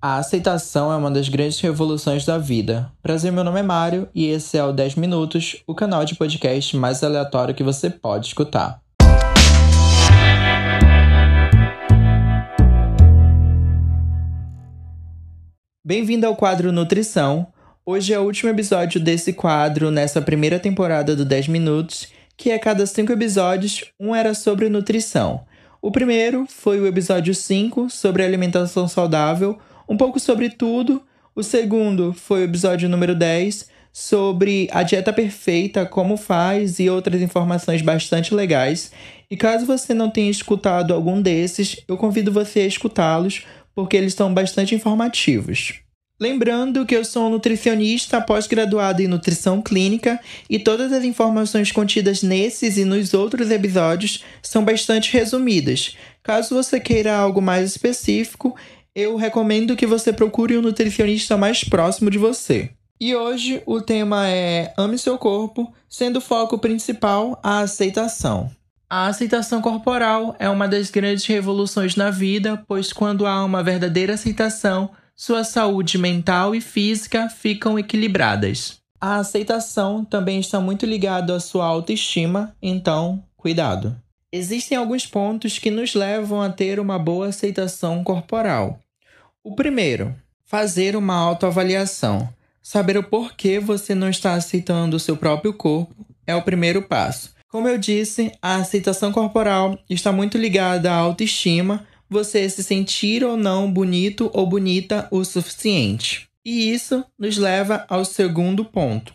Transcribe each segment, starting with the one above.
A aceitação é uma das grandes revoluções da vida. Prazer, meu nome é Mário e esse é o 10 Minutos, o canal de podcast mais aleatório que você pode escutar. Bem-vindo ao quadro Nutrição. Hoje é o último episódio desse quadro nessa primeira temporada do 10 Minutos, que a cada cinco episódios, um era sobre nutrição. O primeiro foi o episódio 5, sobre alimentação saudável, um pouco sobre tudo. O segundo foi o episódio número 10, sobre a dieta perfeita, como faz e outras informações bastante legais. E caso você não tenha escutado algum desses, eu convido você a escutá-los, porque eles são bastante informativos. Lembrando que eu sou nutricionista pós-graduado em nutrição clínica e todas as informações contidas nesses e nos outros episódios são bastante resumidas. Caso você queira algo mais específico, eu recomendo que você procure um nutricionista mais próximo de você. E hoje o tema é Ame seu corpo, sendo o foco principal a aceitação. A aceitação corporal é uma das grandes revoluções na vida, pois quando há uma verdadeira aceitação, sua saúde mental e física ficam equilibradas. A aceitação também está muito ligada à sua autoestima, então, cuidado. Existem alguns pontos que nos levam a ter uma boa aceitação corporal. O primeiro, fazer uma autoavaliação. Saber o porquê você não está aceitando o seu próprio corpo é o primeiro passo. Como eu disse, a aceitação corporal está muito ligada à autoestima, você se sentir ou não bonito ou bonita o suficiente. E isso nos leva ao segundo ponto: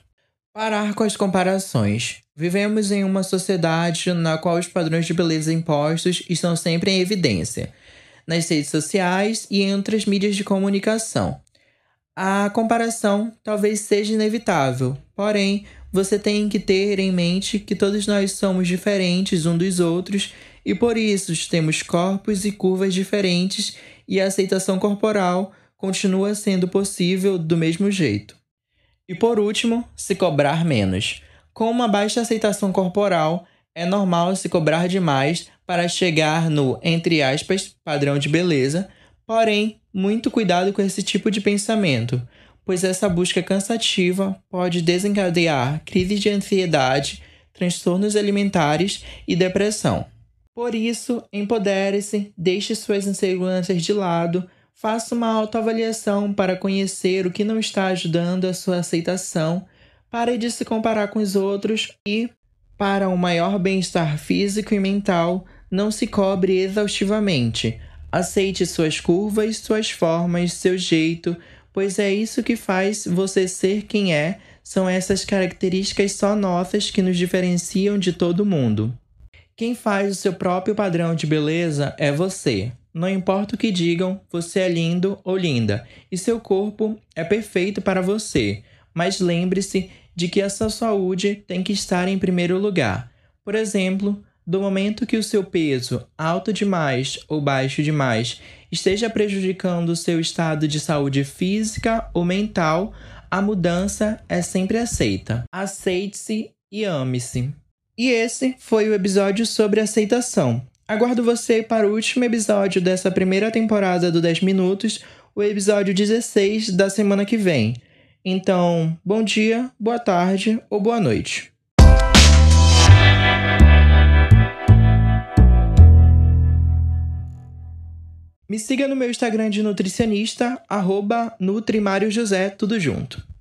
parar com as comparações. Vivemos em uma sociedade na qual os padrões de beleza impostos estão sempre em evidência nas redes sociais e em outras mídias de comunicação. A comparação talvez seja inevitável, porém, você tem que ter em mente que todos nós somos diferentes um dos outros e por isso temos corpos e curvas diferentes e a aceitação corporal continua sendo possível do mesmo jeito. E por último, se cobrar menos. Com uma baixa aceitação corporal, é normal se cobrar demais para chegar no, entre aspas, padrão de beleza, porém, muito cuidado com esse tipo de pensamento, pois essa busca cansativa pode desencadear crises de ansiedade, transtornos alimentares e depressão. Por isso, empodere-se, deixe suas inseguranças de lado, faça uma autoavaliação para conhecer o que não está ajudando a sua aceitação, pare de se comparar com os outros e, para um maior bem-estar físico e mental, não se cobre exaustivamente. Aceite suas curvas, suas formas, seu jeito, pois é isso que faz você ser quem é. São essas características só nossas que nos diferenciam de todo mundo. Quem faz o seu próprio padrão de beleza é você. Não importa o que digam, você é lindo ou linda e seu corpo é perfeito para você. Mas lembre-se de que a sua saúde tem que estar em primeiro lugar. Por exemplo, do momento que o seu peso, alto demais ou baixo demais, esteja prejudicando o seu estado de saúde física ou mental, a mudança é sempre aceita. Aceite-se e ame-se. E esse foi o episódio sobre aceitação. Aguardo você para o último episódio dessa primeira temporada do 10 Minutos, o episódio 16 da semana que vem. Então, bom dia, boa tarde ou boa noite. Me siga no meu Instagram de nutricionista, arroba José, tudo junto.